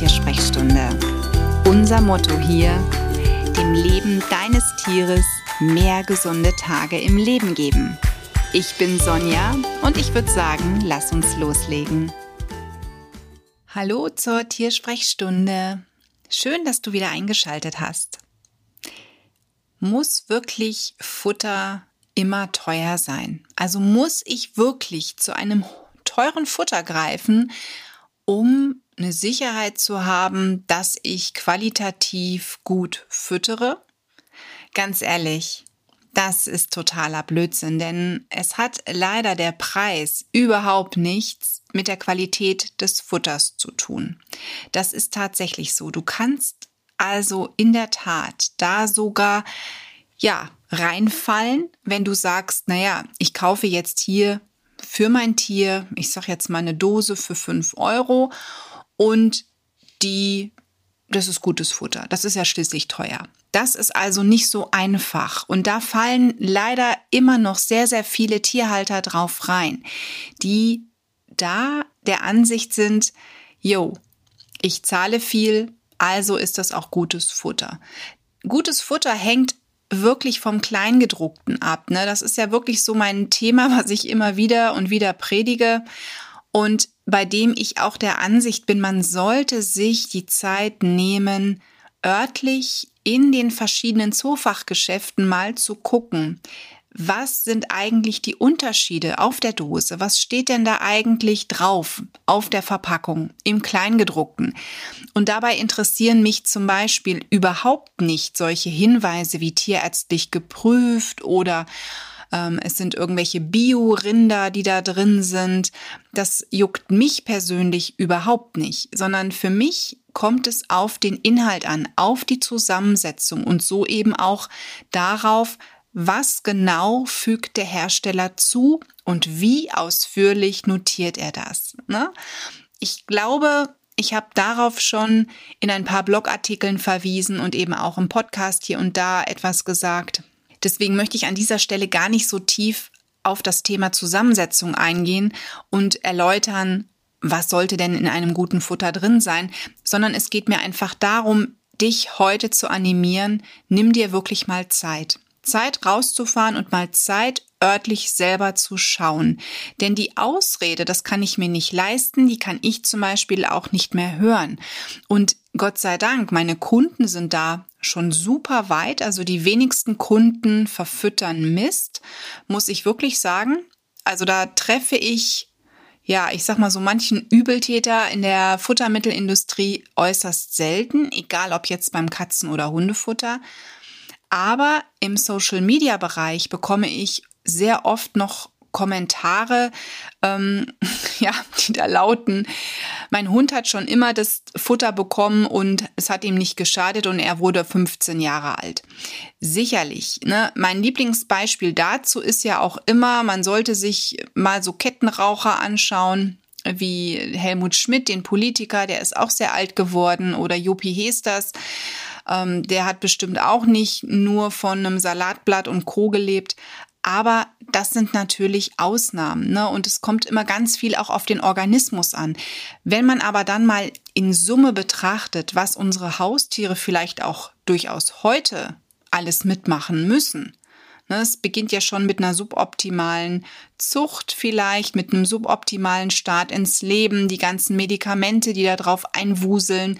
Tiersprechstunde. Unser Motto hier, dem Leben deines Tieres mehr gesunde Tage im Leben geben. Ich bin Sonja und ich würde sagen, lass uns loslegen. Hallo zur Tiersprechstunde. Schön, dass du wieder eingeschaltet hast. Muss wirklich Futter immer teuer sein? Also muss ich wirklich zu einem teuren Futter greifen, um eine Sicherheit zu haben, dass ich qualitativ gut füttere? Ganz ehrlich, das ist totaler Blödsinn, denn es hat leider der Preis überhaupt nichts mit der Qualität des Futters zu tun. Das ist tatsächlich so. Du kannst also in der Tat da sogar, ja, reinfallen, wenn du sagst, naja, ich kaufe jetzt hier für mein Tier, ich sag jetzt mal eine Dose für fünf Euro und die, das ist gutes Futter. Das ist ja schließlich teuer. Das ist also nicht so einfach. Und da fallen leider immer noch sehr, sehr viele Tierhalter drauf rein, die da der Ansicht sind, yo, ich zahle viel, also ist das auch gutes Futter. Gutes Futter hängt wirklich vom Kleingedruckten ab. Ne? Das ist ja wirklich so mein Thema, was ich immer wieder und wieder predige. Und bei dem ich auch der Ansicht bin, man sollte sich die Zeit nehmen, örtlich in den verschiedenen Zoofachgeschäften mal zu gucken, was sind eigentlich die Unterschiede auf der Dose? Was steht denn da eigentlich drauf auf der Verpackung im Kleingedruckten? Und dabei interessieren mich zum Beispiel überhaupt nicht solche Hinweise wie tierärztlich geprüft oder ähm, es sind irgendwelche Bio-Rinder, die da drin sind. Das juckt mich persönlich überhaupt nicht, sondern für mich kommt es auf den Inhalt an, auf die Zusammensetzung und so eben auch darauf, was genau fügt der Hersteller zu und wie ausführlich notiert er das. Ne? Ich glaube, ich habe darauf schon in ein paar Blogartikeln verwiesen und eben auch im Podcast hier und da etwas gesagt. Deswegen möchte ich an dieser Stelle gar nicht so tief auf das Thema Zusammensetzung eingehen und erläutern, was sollte denn in einem guten Futter drin sein, sondern es geht mir einfach darum, dich heute zu animieren, nimm dir wirklich mal Zeit. Zeit rauszufahren und mal Zeit örtlich selber zu schauen. Denn die Ausrede, das kann ich mir nicht leisten, die kann ich zum Beispiel auch nicht mehr hören. Und Gott sei Dank, meine Kunden sind da schon super weit. Also die wenigsten Kunden verfüttern Mist, muss ich wirklich sagen. Also da treffe ich, ja, ich sag mal so manchen Übeltäter in der Futtermittelindustrie äußerst selten, egal ob jetzt beim Katzen- oder Hundefutter. Aber im Social-Media-Bereich bekomme ich sehr oft noch Kommentare, ähm, ja, die da lauten, mein Hund hat schon immer das Futter bekommen und es hat ihm nicht geschadet und er wurde 15 Jahre alt. Sicherlich. Ne? Mein Lieblingsbeispiel dazu ist ja auch immer, man sollte sich mal so Kettenraucher anschauen wie Helmut Schmidt, den Politiker, der ist auch sehr alt geworden, oder Jopi Hesters, ähm, der hat bestimmt auch nicht nur von einem Salatblatt und Co. gelebt. Aber das sind natürlich Ausnahmen, ne? Und es kommt immer ganz viel auch auf den Organismus an. Wenn man aber dann mal in Summe betrachtet, was unsere Haustiere vielleicht auch durchaus heute alles mitmachen müssen? Es beginnt ja schon mit einer suboptimalen Zucht vielleicht, mit einem suboptimalen Start ins Leben, die ganzen Medikamente, die da drauf einwuseln.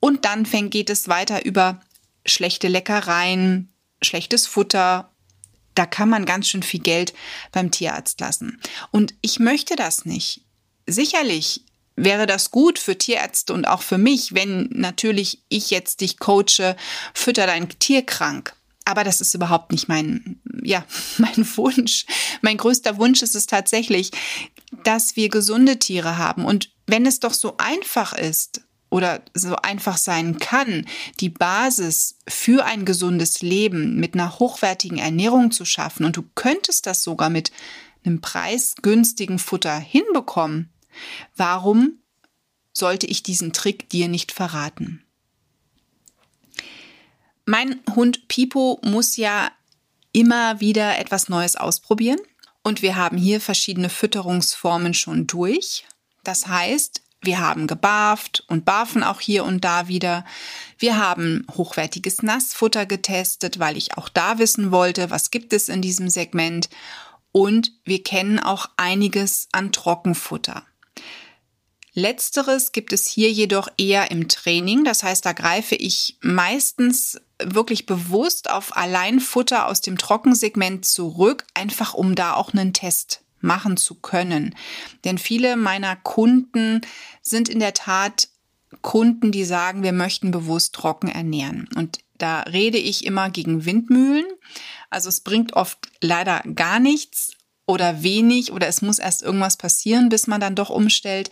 Und dann fängt, geht es weiter über schlechte Leckereien, schlechtes Futter da kann man ganz schön viel Geld beim Tierarzt lassen. Und ich möchte das nicht. Sicherlich wäre das gut für Tierärzte und auch für mich, wenn natürlich ich jetzt dich coache, fütter dein Tier krank. Aber das ist überhaupt nicht mein, ja, mein Wunsch. Mein größter Wunsch ist es tatsächlich, dass wir gesunde Tiere haben. Und wenn es doch so einfach ist, oder so einfach sein kann, die Basis für ein gesundes Leben mit einer hochwertigen Ernährung zu schaffen und du könntest das sogar mit einem preisgünstigen Futter hinbekommen, warum sollte ich diesen Trick dir nicht verraten? Mein Hund Pipo muss ja immer wieder etwas Neues ausprobieren und wir haben hier verschiedene Fütterungsformen schon durch. Das heißt, Wir haben gebarft und barfen auch hier und da wieder. Wir haben hochwertiges Nassfutter getestet, weil ich auch da wissen wollte, was gibt es in diesem Segment. Und wir kennen auch einiges an Trockenfutter. Letzteres gibt es hier jedoch eher im Training. Das heißt, da greife ich meistens wirklich bewusst auf Alleinfutter aus dem Trockensegment zurück, einfach um da auch einen Test machen zu können. Denn viele meiner Kunden sind in der Tat Kunden, die sagen, wir möchten bewusst trocken ernähren. Und da rede ich immer gegen Windmühlen. Also es bringt oft leider gar nichts oder wenig oder es muss erst irgendwas passieren, bis man dann doch umstellt.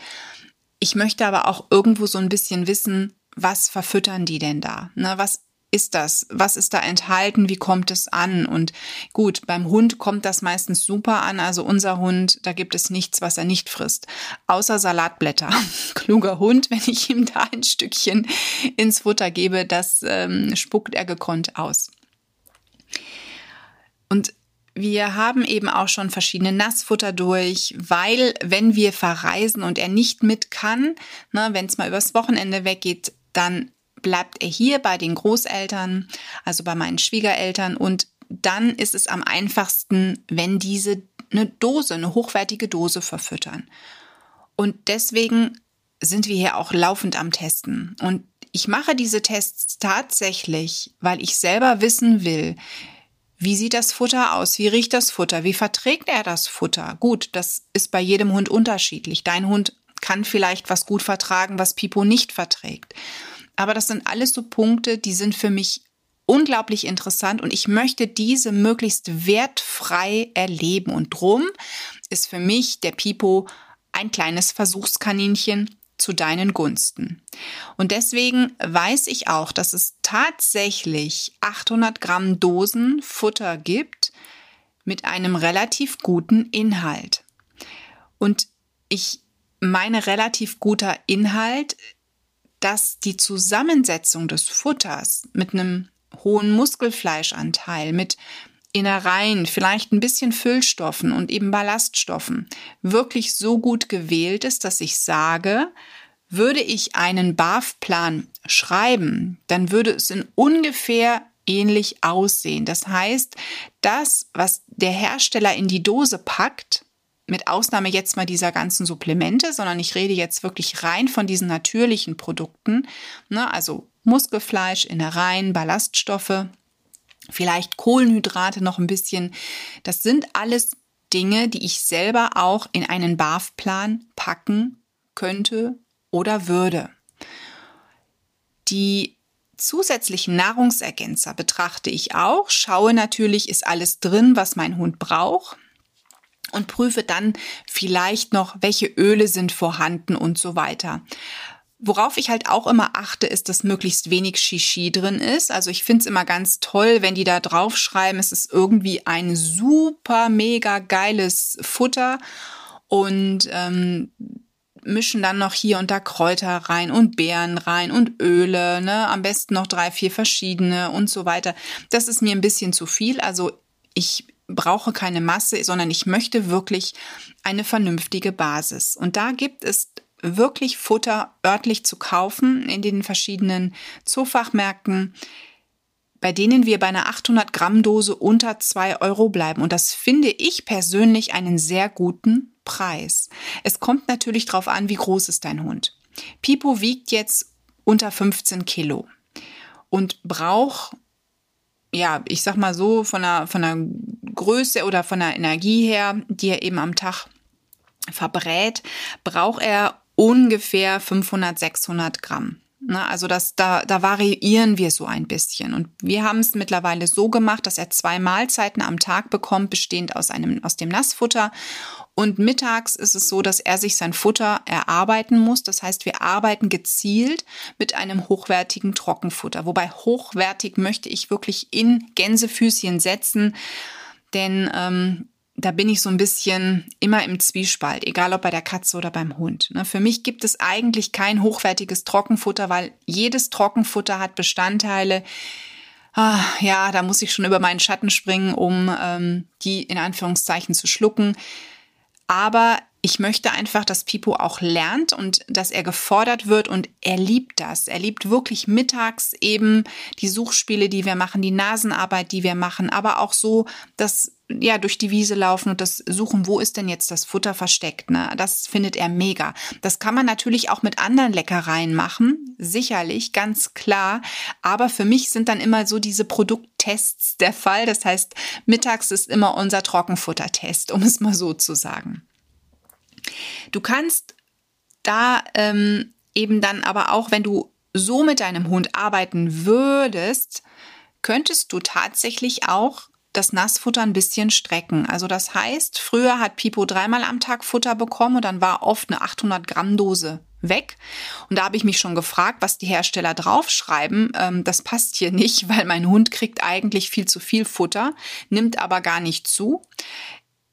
Ich möchte aber auch irgendwo so ein bisschen wissen, was verfüttern die denn da? Ne, was ist das? Was ist da enthalten? Wie kommt es an? Und gut, beim Hund kommt das meistens super an. Also unser Hund, da gibt es nichts, was er nicht frisst. Außer Salatblätter. Kluger Hund, wenn ich ihm da ein Stückchen ins Futter gebe, das ähm, spuckt er gekonnt aus. Und wir haben eben auch schon verschiedene Nassfutter durch, weil wenn wir verreisen und er nicht mit kann, ne, wenn es mal übers Wochenende weggeht, dann bleibt er hier bei den Großeltern, also bei meinen Schwiegereltern und dann ist es am einfachsten, wenn diese eine Dose, eine hochwertige Dose verfüttern. Und deswegen sind wir hier auch laufend am Testen. Und ich mache diese Tests tatsächlich, weil ich selber wissen will, wie sieht das Futter aus? Wie riecht das Futter? Wie verträgt er das Futter? Gut, das ist bei jedem Hund unterschiedlich. Dein Hund kann vielleicht was gut vertragen, was Pipo nicht verträgt. Aber das sind alles so Punkte, die sind für mich unglaublich interessant und ich möchte diese möglichst wertfrei erleben. Und drum ist für mich der Pipo ein kleines Versuchskaninchen zu deinen Gunsten. Und deswegen weiß ich auch, dass es tatsächlich 800 Gramm Dosen Futter gibt mit einem relativ guten Inhalt. Und ich meine relativ guter Inhalt dass die Zusammensetzung des Futters mit einem hohen Muskelfleischanteil, mit Innereien, vielleicht ein bisschen Füllstoffen und eben Ballaststoffen wirklich so gut gewählt ist, dass ich sage, würde ich einen BAF-Plan schreiben, dann würde es in ungefähr ähnlich aussehen. Das heißt, das, was der Hersteller in die Dose packt, mit Ausnahme jetzt mal dieser ganzen Supplemente, sondern ich rede jetzt wirklich rein von diesen natürlichen Produkten, ne, also Muskelfleisch, Innereien, Ballaststoffe, vielleicht Kohlenhydrate noch ein bisschen. Das sind alles Dinge, die ich selber auch in einen BAF-Plan packen könnte oder würde. Die zusätzlichen Nahrungsergänzer betrachte ich auch, schaue natürlich, ist alles drin, was mein Hund braucht und prüfe dann vielleicht noch, welche Öle sind vorhanden und so weiter. Worauf ich halt auch immer achte, ist, dass möglichst wenig Shishi drin ist. Also ich finde es immer ganz toll, wenn die da draufschreiben, es ist irgendwie ein super mega geiles Futter und ähm, mischen dann noch hier und da Kräuter rein und Beeren rein und Öle, ne? Am besten noch drei, vier verschiedene und so weiter. Das ist mir ein bisschen zu viel. Also ich brauche keine Masse, sondern ich möchte wirklich eine vernünftige Basis. Und da gibt es wirklich Futter örtlich zu kaufen in den verschiedenen Zoofachmärkten, bei denen wir bei einer 800 Gramm Dose unter zwei Euro bleiben. Und das finde ich persönlich einen sehr guten Preis. Es kommt natürlich darauf an, wie groß ist dein Hund. Pipo wiegt jetzt unter 15 Kilo und braucht ja, ich sag mal so, von der, von der Größe oder von der Energie her, die er eben am Tag verbrät, braucht er ungefähr 500, 600 Gramm. Na, also das, da, da variieren wir so ein bisschen. Und wir haben es mittlerweile so gemacht, dass er zwei Mahlzeiten am Tag bekommt, bestehend aus einem, aus dem Nassfutter. Und mittags ist es so, dass er sich sein Futter erarbeiten muss. Das heißt, wir arbeiten gezielt mit einem hochwertigen Trockenfutter. Wobei hochwertig möchte ich wirklich in Gänsefüßchen setzen, denn ähm, da bin ich so ein bisschen immer im Zwiespalt, egal ob bei der Katze oder beim Hund. Ne? Für mich gibt es eigentlich kein hochwertiges Trockenfutter, weil jedes Trockenfutter hat Bestandteile, ah, ja, da muss ich schon über meinen Schatten springen, um ähm, die in Anführungszeichen zu schlucken. Aber ich möchte einfach, dass Pipo auch lernt und dass er gefordert wird und er liebt das. Er liebt wirklich mittags eben die Suchspiele, die wir machen, die Nasenarbeit, die wir machen, aber auch so das ja, durch die Wiese laufen und das suchen, wo ist denn jetzt das Futter versteckt, ne? Das findet er mega. Das kann man natürlich auch mit anderen Leckereien machen, sicherlich, ganz klar. Aber für mich sind dann immer so diese Produkttests der Fall. Das heißt, mittags ist immer unser Trockenfuttertest, um es mal so zu sagen. Du kannst da ähm, eben dann aber auch, wenn du so mit deinem Hund arbeiten würdest, könntest du tatsächlich auch das Nassfutter ein bisschen strecken. Also das heißt, früher hat Pipo dreimal am Tag Futter bekommen und dann war oft eine 800 Gramm Dose weg. Und da habe ich mich schon gefragt, was die Hersteller draufschreiben. Ähm, das passt hier nicht, weil mein Hund kriegt eigentlich viel zu viel Futter, nimmt aber gar nicht zu,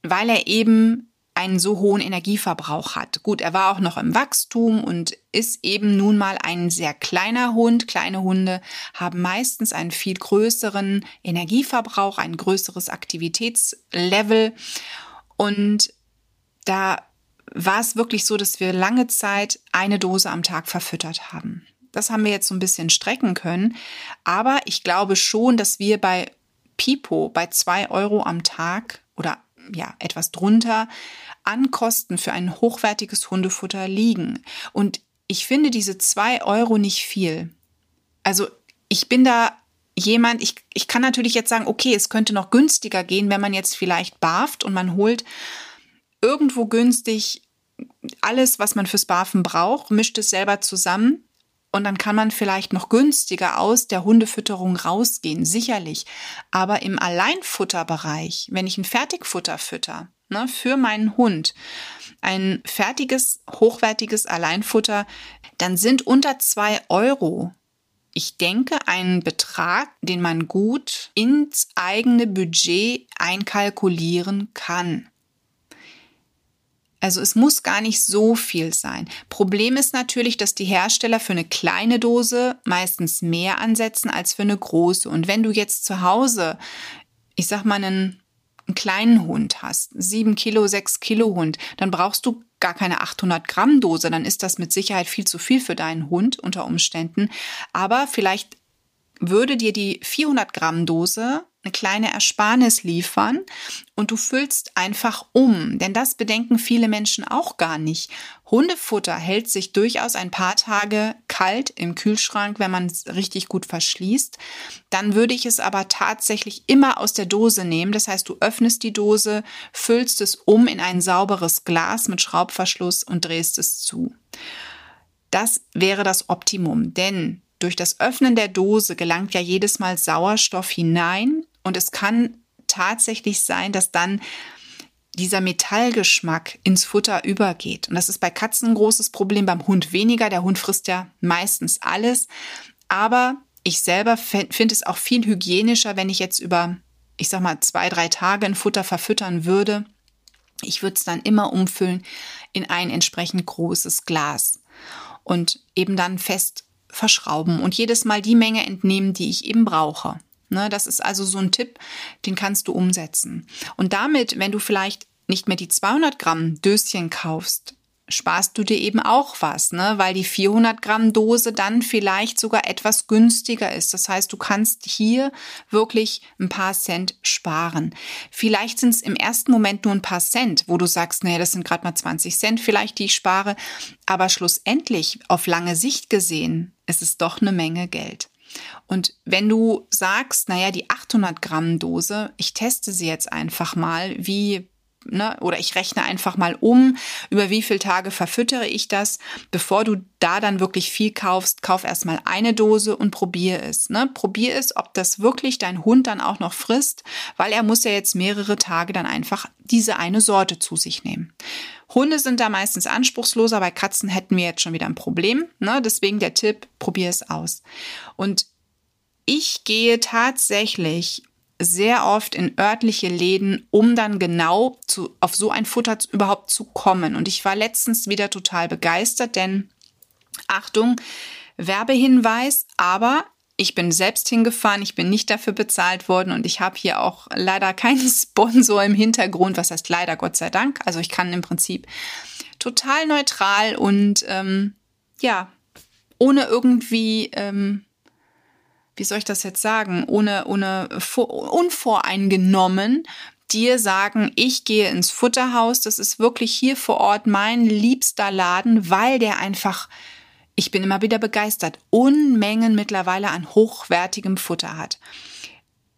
weil er eben einen so hohen Energieverbrauch hat. Gut, er war auch noch im Wachstum und ist eben nun mal ein sehr kleiner Hund. Kleine Hunde haben meistens einen viel größeren Energieverbrauch, ein größeres Aktivitätslevel. Und da war es wirklich so, dass wir lange Zeit eine Dose am Tag verfüttert haben. Das haben wir jetzt so ein bisschen strecken können. Aber ich glaube schon, dass wir bei Pipo bei zwei Euro am Tag oder ja, etwas drunter an Kosten für ein hochwertiges Hundefutter liegen. Und ich finde diese zwei Euro nicht viel. Also ich bin da jemand, ich, ich kann natürlich jetzt sagen, okay, es könnte noch günstiger gehen, wenn man jetzt vielleicht barft und man holt irgendwo günstig alles, was man fürs Barfen braucht, mischt es selber zusammen und dann kann man vielleicht noch günstiger aus der Hundefütterung rausgehen, sicherlich. Aber im Alleinfutterbereich, wenn ich ein Fertigfutter fütter, ne, für meinen Hund, ein fertiges, hochwertiges Alleinfutter, dann sind unter zwei Euro ich denke, ein Betrag, den man gut ins eigene Budget einkalkulieren kann. Also es muss gar nicht so viel sein. Problem ist natürlich, dass die Hersteller für eine kleine Dose meistens mehr ansetzen als für eine große. Und wenn du jetzt zu Hause, ich sag mal, einen, einen kleinen Hund hast, sieben Kilo, sechs Kilo Hund, dann brauchst du gar keine 800 Gramm Dose. Dann ist das mit Sicherheit viel zu viel für deinen Hund unter Umständen. Aber vielleicht würde dir die 400 Gramm Dose eine kleine Ersparnis liefern und du füllst einfach um. Denn das bedenken viele Menschen auch gar nicht. Hundefutter hält sich durchaus ein paar Tage kalt im Kühlschrank, wenn man es richtig gut verschließt. Dann würde ich es aber tatsächlich immer aus der Dose nehmen. Das heißt, du öffnest die Dose, füllst es um in ein sauberes Glas mit Schraubverschluss und drehst es zu. Das wäre das Optimum, denn durch das Öffnen der Dose gelangt ja jedes Mal Sauerstoff hinein und es kann tatsächlich sein, dass dann dieser Metallgeschmack ins Futter übergeht. Und das ist bei Katzen ein großes Problem, beim Hund weniger. Der Hund frisst ja meistens alles. Aber ich selber finde es auch viel hygienischer, wenn ich jetzt über, ich sag mal, zwei, drei Tage ein Futter verfüttern würde. Ich würde es dann immer umfüllen in ein entsprechend großes Glas und eben dann fest verschrauben und jedes Mal die Menge entnehmen, die ich eben brauche. Ne, das ist also so ein Tipp, den kannst du umsetzen. Und damit, wenn du vielleicht nicht mehr die 200 Gramm Döschen kaufst, sparst du dir eben auch was, ne? weil die 400 Gramm Dose dann vielleicht sogar etwas günstiger ist. Das heißt, du kannst hier wirklich ein paar Cent sparen. Vielleicht sind es im ersten Moment nur ein paar Cent, wo du sagst, nee, das sind gerade mal 20 Cent vielleicht, die ich spare. Aber schlussendlich, auf lange Sicht gesehen, ist es doch eine Menge Geld. Und wenn du sagst, naja, die 800 Gramm Dose, ich teste sie jetzt einfach mal, wie Ne, oder ich rechne einfach mal um, über wie viele Tage verfüttere ich das. Bevor du da dann wirklich viel kaufst, kauf erstmal eine Dose und probier es. Ne? Probier es, ob das wirklich dein Hund dann auch noch frisst, weil er muss ja jetzt mehrere Tage dann einfach diese eine Sorte zu sich nehmen. Hunde sind da meistens anspruchsloser, bei Katzen hätten wir jetzt schon wieder ein Problem. Ne? Deswegen der Tipp, probier es aus. Und ich gehe tatsächlich sehr oft in örtliche Läden, um dann genau zu, auf so ein Futter überhaupt zu kommen. Und ich war letztens wieder total begeistert, denn Achtung, Werbehinweis, aber Ich bin selbst hingefahren, ich bin nicht dafür bezahlt worden und ich habe hier auch leider keinen Sponsor im Hintergrund. Was heißt leider, Gott sei Dank. Also ich kann im Prinzip total neutral und ähm, ja, ohne irgendwie, ähm, wie soll ich das jetzt sagen, ohne, ohne vor, unvoreingenommen dir sagen, ich gehe ins Futterhaus. Das ist wirklich hier vor Ort mein liebster Laden, weil der einfach ich bin immer wieder begeistert, Unmengen mittlerweile an hochwertigem Futter hat.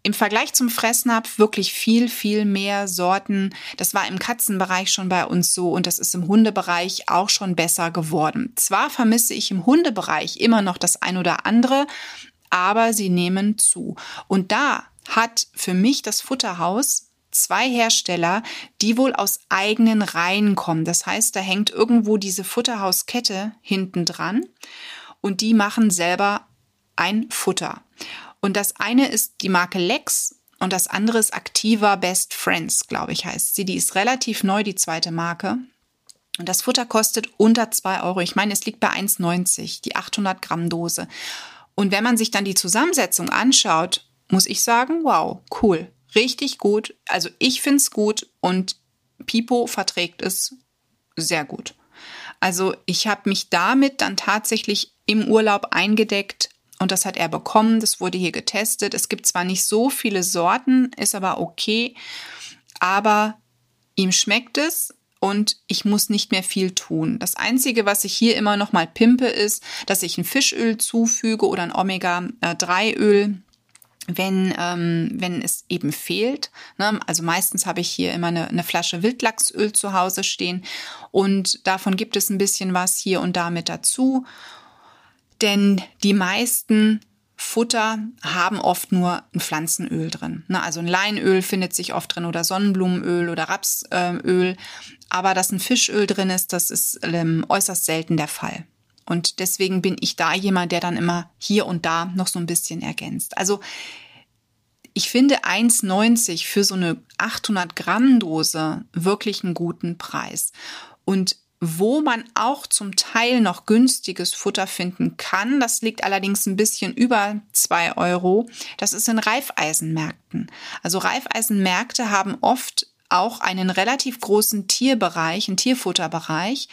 Im Vergleich zum Fressnapf wirklich viel, viel mehr Sorten. Das war im Katzenbereich schon bei uns so und das ist im Hundebereich auch schon besser geworden. Zwar vermisse ich im Hundebereich immer noch das ein oder andere, aber sie nehmen zu. Und da hat für mich das Futterhaus zwei Hersteller, die wohl aus eigenen Reihen kommen. Das heißt, da hängt irgendwo diese Futterhauskette hinten dran und die machen selber ein Futter. Und das eine ist die Marke Lex und das andere ist Activa Best Friends, glaube ich, heißt sie. Die ist relativ neu, die zweite Marke. Und das Futter kostet unter zwei Euro. Ich meine, es liegt bei 1,90, die 800 Gramm Dose. Und wenn man sich dann die Zusammensetzung anschaut, muss ich sagen, wow, cool richtig gut. Also ich finde es gut und Pipo verträgt es sehr gut. Also ich habe mich damit dann tatsächlich im Urlaub eingedeckt und das hat er bekommen. Das wurde hier getestet. Es gibt zwar nicht so viele Sorten, ist aber okay, aber ihm schmeckt es und ich muss nicht mehr viel tun. Das einzige, was ich hier immer noch mal pimpe, ist, dass ich ein Fischöl zufüge oder ein Omega-3-Öl wenn, ähm, wenn es eben fehlt. Ne? Also meistens habe ich hier immer eine, eine Flasche Wildlachsöl zu Hause stehen und davon gibt es ein bisschen was hier und da mit dazu. Denn die meisten Futter haben oft nur ein Pflanzenöl drin. Ne? Also ein Leinöl findet sich oft drin oder Sonnenblumenöl oder Rapsöl. Aber dass ein Fischöl drin ist, das ist ähm, äußerst selten der Fall. Und deswegen bin ich da jemand, der dann immer hier und da noch so ein bisschen ergänzt. Also ich finde 1,90 für so eine 800 Gramm Dose wirklich einen guten Preis. Und wo man auch zum Teil noch günstiges Futter finden kann, das liegt allerdings ein bisschen über zwei Euro, das ist in Reifeisenmärkten. Also Reifeisenmärkte haben oft auch einen relativ großen Tierbereich, einen Tierfutterbereich.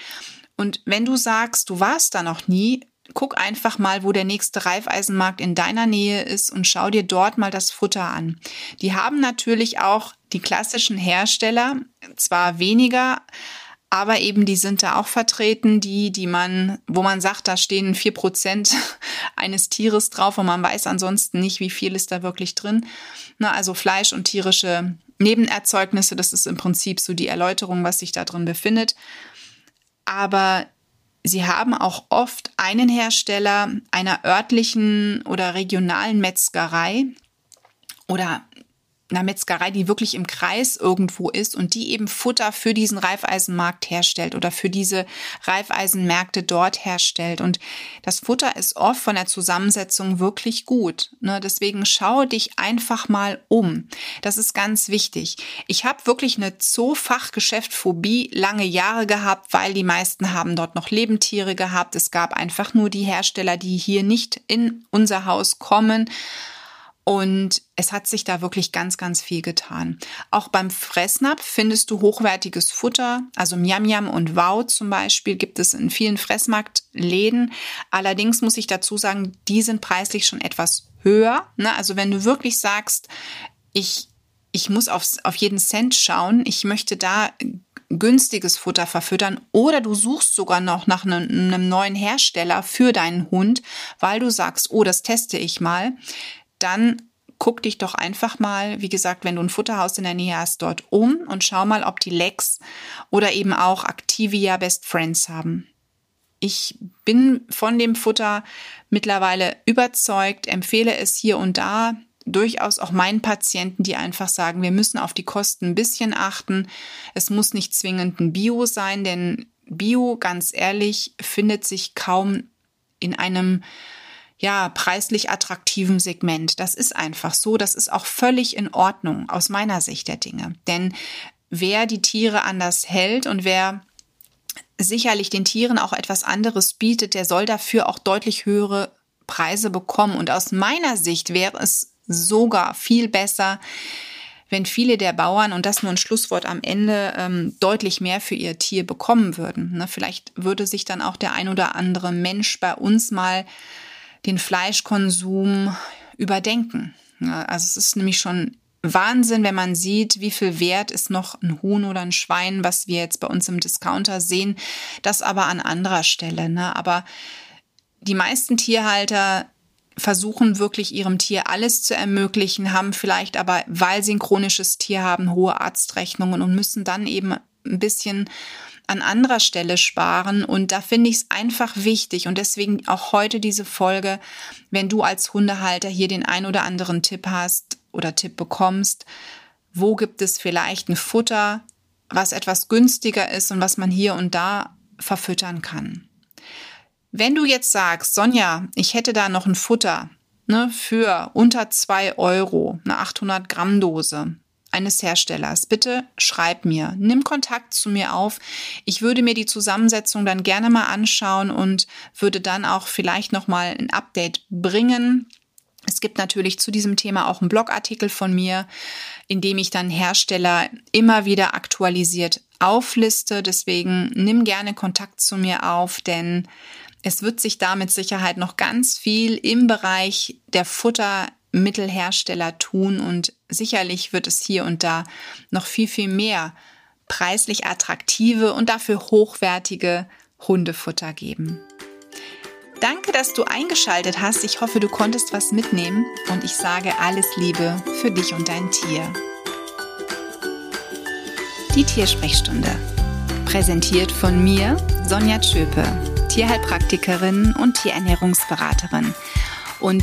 Und wenn du sagst, du warst da noch nie, guck einfach mal, wo der nächste Reifeisenmarkt in deiner Nähe ist und schau dir dort mal das Futter an. Die haben natürlich auch die klassischen Hersteller, zwar weniger, aber eben die sind da auch vertreten, die, die man, wo man sagt, da stehen vier Prozent eines Tieres drauf und man weiß ansonsten nicht, wie viel ist da wirklich drin. Na, also Fleisch und tierische Nebenerzeugnisse, das ist im Prinzip so die Erläuterung, was sich da drin befindet aber sie haben auch oft einen Hersteller einer örtlichen oder regionalen Metzgerei oder einer Metzgerei, die wirklich im Kreis irgendwo ist und die eben Futter für diesen Reifeisenmarkt herstellt oder für diese Reifeisenmärkte dort herstellt. Und das Futter ist oft von der Zusammensetzung wirklich gut. Ne? Deswegen schaue dich einfach mal um. Das ist ganz wichtig. Ich habe wirklich eine Zoo-Fachgeschäft-Phobie lange Jahre gehabt, weil die meisten haben dort noch Lebendtiere gehabt. Es gab einfach nur die Hersteller, die hier nicht in unser Haus kommen. Und es hat sich da wirklich ganz, ganz viel getan. Auch beim Fressnapf findest du hochwertiges Futter. Also Miam und Wow zum Beispiel gibt es in vielen Fressmarktläden. Allerdings muss ich dazu sagen, die sind preislich schon etwas höher. Ne? Also wenn du wirklich sagst, ich, ich muss aufs, auf jeden Cent schauen, ich möchte da günstiges Futter verfüttern oder du suchst sogar noch nach einem, einem neuen Hersteller für deinen Hund, weil du sagst, oh, das teste ich mal, dann guck dich doch einfach mal, wie gesagt, wenn du ein Futterhaus in der Nähe hast, dort um und schau mal, ob die Lex oder eben auch Activia Best Friends haben. Ich bin von dem Futter mittlerweile überzeugt, empfehle es hier und da durchaus auch meinen Patienten, die einfach sagen, wir müssen auf die Kosten ein bisschen achten. Es muss nicht zwingend ein Bio sein, denn Bio, ganz ehrlich, findet sich kaum in einem ja, preislich attraktiven Segment. Das ist einfach so. Das ist auch völlig in Ordnung aus meiner Sicht der Dinge. Denn wer die Tiere anders hält und wer sicherlich den Tieren auch etwas anderes bietet, der soll dafür auch deutlich höhere Preise bekommen. Und aus meiner Sicht wäre es sogar viel besser, wenn viele der Bauern, und das nur ein Schlusswort am Ende, ähm, deutlich mehr für ihr Tier bekommen würden. Ne? Vielleicht würde sich dann auch der ein oder andere Mensch bei uns mal den Fleischkonsum überdenken. Also es ist nämlich schon Wahnsinn, wenn man sieht, wie viel wert ist noch ein Huhn oder ein Schwein, was wir jetzt bei uns im Discounter sehen. Das aber an anderer Stelle. Ne? Aber die meisten Tierhalter versuchen wirklich ihrem Tier alles zu ermöglichen, haben vielleicht aber, weil sie ein chronisches Tier haben, hohe Arztrechnungen und müssen dann eben ein bisschen an anderer Stelle sparen. Und da finde ich es einfach wichtig und deswegen auch heute diese Folge, wenn du als Hundehalter hier den ein oder anderen Tipp hast oder Tipp bekommst, wo gibt es vielleicht ein Futter, was etwas günstiger ist und was man hier und da verfüttern kann. Wenn du jetzt sagst, Sonja, ich hätte da noch ein Futter ne, für unter zwei Euro, eine 800 Gramm Dose eines Herstellers, bitte schreib mir, nimm Kontakt zu mir auf. Ich würde mir die Zusammensetzung dann gerne mal anschauen und würde dann auch vielleicht noch mal ein Update bringen. Es gibt natürlich zu diesem Thema auch einen Blogartikel von mir, in dem ich dann Hersteller immer wieder aktualisiert aufliste. Deswegen nimm gerne Kontakt zu mir auf, denn es wird sich da mit Sicherheit noch ganz viel im Bereich der Futtermittelhersteller tun und sicherlich wird es hier und da noch viel, viel mehr preislich attraktive und dafür hochwertige Hundefutter geben. Danke, dass du eingeschaltet hast. Ich hoffe, du konntest was mitnehmen und ich sage alles Liebe für dich und dein Tier. Die Tiersprechstunde. Präsentiert von mir, Sonja Tschöpe Tierheilpraktikerin und Tierernährungsberaterin und